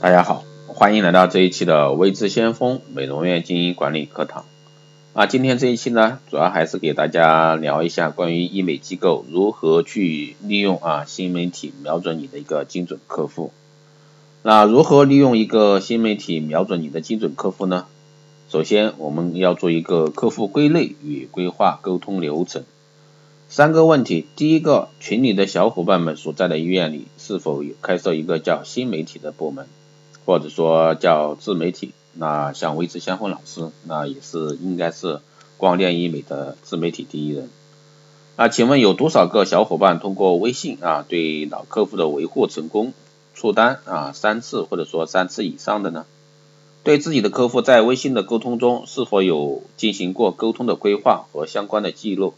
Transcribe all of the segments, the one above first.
大家好，欢迎来到这一期的微知先锋美容院经营管理课堂。啊，今天这一期呢，主要还是给大家聊一下关于医美机构如何去利用啊新媒体瞄准你的一个精准客户。那如何利用一个新媒体瞄准你的精准客户呢？首先，我们要做一个客户归类与规划沟通流程。三个问题，第一个，群里的小伙伴们所在的医院里是否有开设一个叫新媒体的部门？或者说叫自媒体，那像微知先锋老师，那也是应该是光电医美的自媒体第一人。那请问有多少个小伙伴通过微信啊对老客户的维护成功出单啊三次或者说三次以上的呢？对自己的客户在微信的沟通中是否有进行过沟通的规划和相关的记录？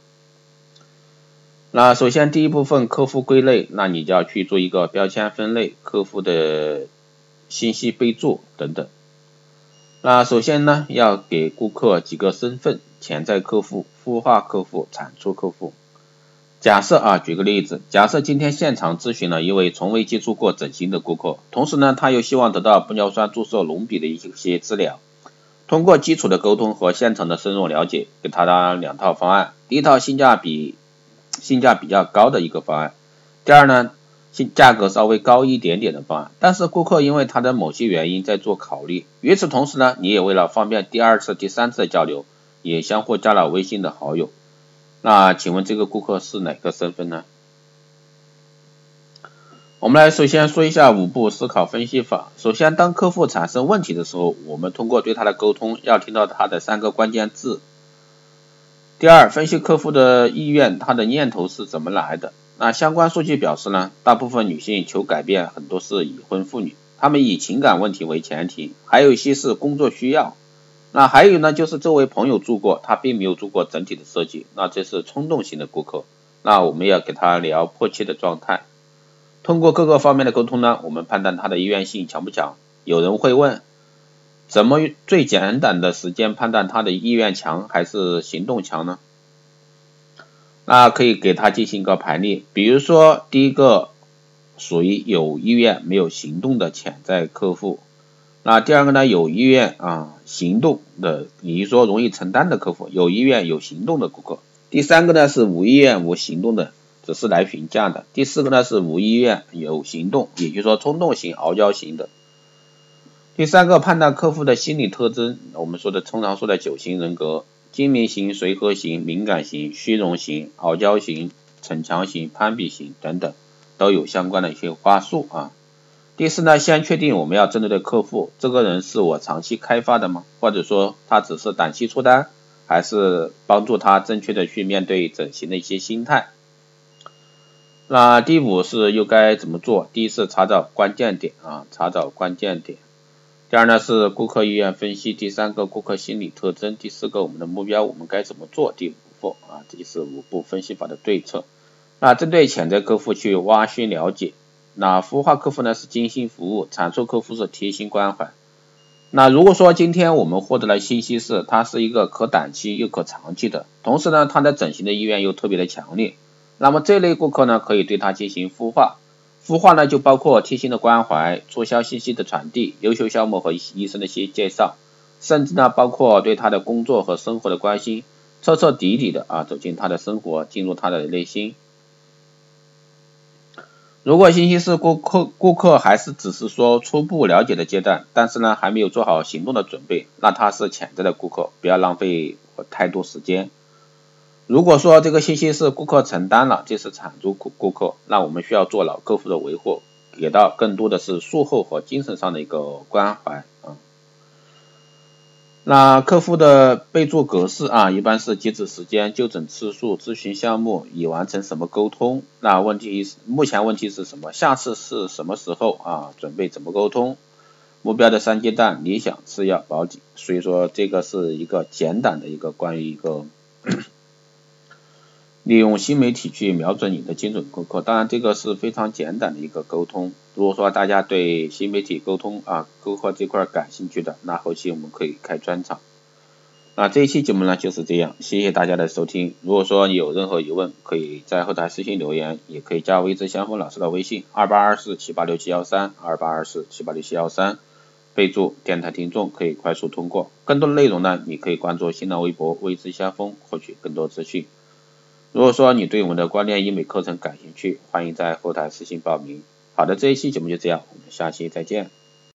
那首先第一部分客户归类，那你就要去做一个标签分类客户的。信息备注等等。那首先呢，要给顾客几个身份：潜在客户、孵化客户、产出客户。假设啊，举个例子，假设今天现场咨询了一位从未接触过整形的顾客，同时呢，他又希望得到玻尿酸注射隆鼻的一些资料。通过基础的沟通和现场的深入了解，给他的两套方案。第一套性价比性价比较高的一个方案。第二呢？价格稍微高一点点的方案，但是顾客因为他的某些原因在做考虑。与此同时呢，你也为了方便第二次、第三次的交流，也相互加了微信的好友。那请问这个顾客是哪个身份呢？我们来首先说一下五步思考分析法。首先，当客户产生问题的时候，我们通过对他的沟通，要听到他的三个关键字。第二，分析客户的意愿，他的念头是怎么来的？那相关数据表示呢，大部分女性求改变，很多是已婚妇女，她们以情感问题为前提，还有一些是工作需要。那还有呢，就是这位朋友住过，他并没有做过整体的设计，那这是冲动型的顾客。那我们要给他聊迫切的状态。通过各个方面的沟通呢，我们判断他的意愿性强不强。有人会问，怎么最简短的时间判断他的意愿强还是行动强呢？那可以给他进行一个排列，比如说第一个属于有意愿没有行动的潜在客户，那第二个呢有意愿啊行动的，比如说容易承担的客户，有意愿有行动的顾客，第三个呢是无意愿无行动的，只是来询价的，第四个呢是无意愿有行动，也就是说冲动型傲娇型的，第三个判断客户的心理特征，我们说的通常说的九型人格。精明型、随和型、敏感型、虚荣型、傲娇型、逞强型、攀比型等等，都有相关的一些话术啊。第四呢，先确定我们要针对的客户，这个人是我长期开发的吗？或者说他只是短期出单，还是帮助他正确的去面对整形的一些心态？那第五是又该怎么做？第一是查找关键点啊，查找关键点。第二呢是顾客意愿分析，第三个顾客心理特征，第四个我们的目标我们该怎么做？第五步啊，这就是五步分析法的对策。那针对潜在客户去挖掘了解，那孵化客户呢是精心服务，产出客户是贴心关怀。那如果说今天我们获得的信息是他是一个可短期又可长期的，同时呢他的整形的意愿又特别的强烈，那么这类顾客呢可以对他进行孵化。孵化呢，就包括贴心的关怀、促销信息的传递、优秀项目和医生的一些介绍，甚至呢，包括对他的工作和生活的关心，彻彻底底的啊走进他的生活，进入他的内心。如果信息是顾客顾客还是只是说初步了解的阶段，但是呢还没有做好行动的准备，那他是潜在的顾客，不要浪费太多时间。如果说这个信息是顾客承担了，这是产出顾顾客，那我们需要做老客户的维护，给到更多的是术后和精神上的一个关怀啊。那客户的备注格式啊，一般是截止时间、就诊次数、咨询项目、已完成什么沟通。那问题目前问题是什么？下次是什么时候啊？准备怎么沟通？目标的三阶段：理想、次要、保底。所以说这个是一个简短的一个关于一个。利用新媒体去瞄准你的精准顾客，当然这个是非常简短的一个沟通。如果说大家对新媒体沟通啊，沟客这块感兴趣的，那后期我们可以开专场。那这一期节目呢就是这样，谢谢大家的收听。如果说你有任何疑问，可以在后台私信留言，也可以加微知相锋老师的微信二八二四七八六七幺三二八二四七八六七幺三，备注电台听众，可以快速通过。更多的内容呢，你可以关注新浪微博微知相锋，获取更多资讯。如果说你对我们的光电医美课程感兴趣，欢迎在后台私信报名。好的，这一期节目就这样，我们下期再见。